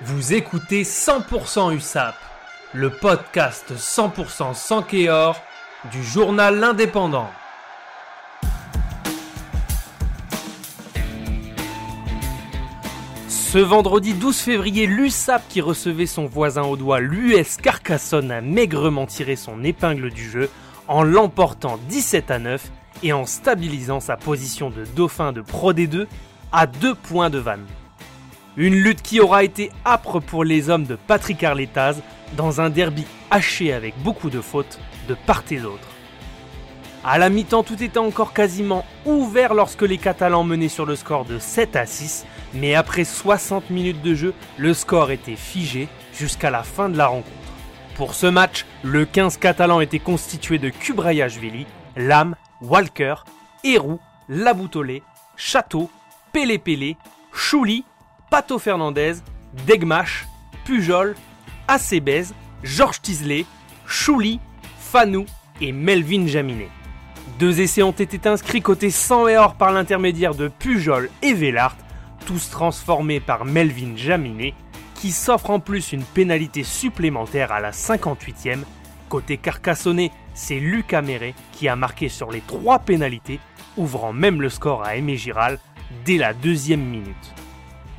Vous écoutez 100% USAP, le podcast 100% sans Kéor du journal L'Indépendant. Ce vendredi 12 février, l'USAP qui recevait son voisin au doigt, l'US Carcassonne, a maigrement tiré son épingle du jeu en l'emportant 17 à 9 et en stabilisant sa position de dauphin de Pro D2 à 2 points de vanne. Une lutte qui aura été âpre pour les hommes de Patrick Arletaz dans un derby haché avec beaucoup de fautes de part et d'autre. À la mi-temps, tout était encore quasiment ouvert lorsque les Catalans menaient sur le score de 7 à 6, mais après 60 minutes de jeu, le score était figé jusqu'à la fin de la rencontre. Pour ce match, le 15 catalan était constitué de Kubrayashvili, Lam, Walker, Héroux, Laboutolé, Château, Pélé Pélé, Chouli, Pato Fernandez, Degmash, Pujol, Acebez, Georges Tisley, Chouli, Fanou et Melvin Jaminet. Deux essais ont été inscrits côté 100 et or par l'intermédiaire de Pujol et Vellart, tous transformés par Melvin Jaminet, qui s'offre en plus une pénalité supplémentaire à la 58e. Côté carcassonné, c'est Lucas Meret qui a marqué sur les trois pénalités, ouvrant même le score à Aimé Giral dès la deuxième minute.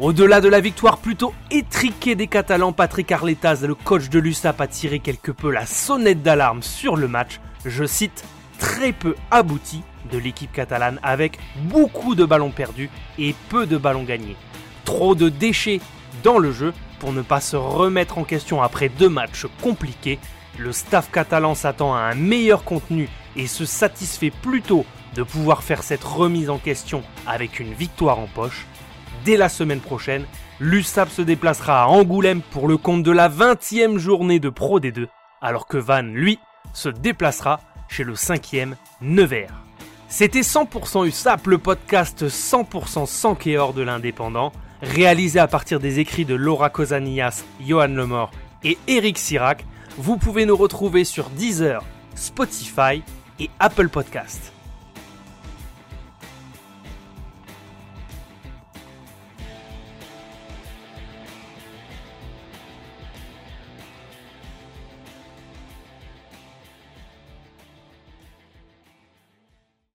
Au-delà de la victoire plutôt étriquée des Catalans, Patrick Arletaz, le coach de l'USAP, a tiré quelque peu la sonnette d'alarme sur le match. Je cite très peu abouti de l'équipe catalane avec beaucoup de ballons perdus et peu de ballons gagnés. Trop de déchets dans le jeu pour ne pas se remettre en question après deux matchs compliqués. Le staff catalan s'attend à un meilleur contenu et se satisfait plutôt de pouvoir faire cette remise en question avec une victoire en poche. Dès la semaine prochaine, l'USAP se déplacera à Angoulême pour le compte de la 20e journée de Pro D2, alors que Van, lui, se déplacera chez le 5e Nevers. C'était 100% USAP, le podcast 100% sans Kéor de l'indépendant, réalisé à partir des écrits de Laura Cosanillas, Johan Lemort et Eric Sirac. Vous pouvez nous retrouver sur Deezer, Spotify et Apple Podcast.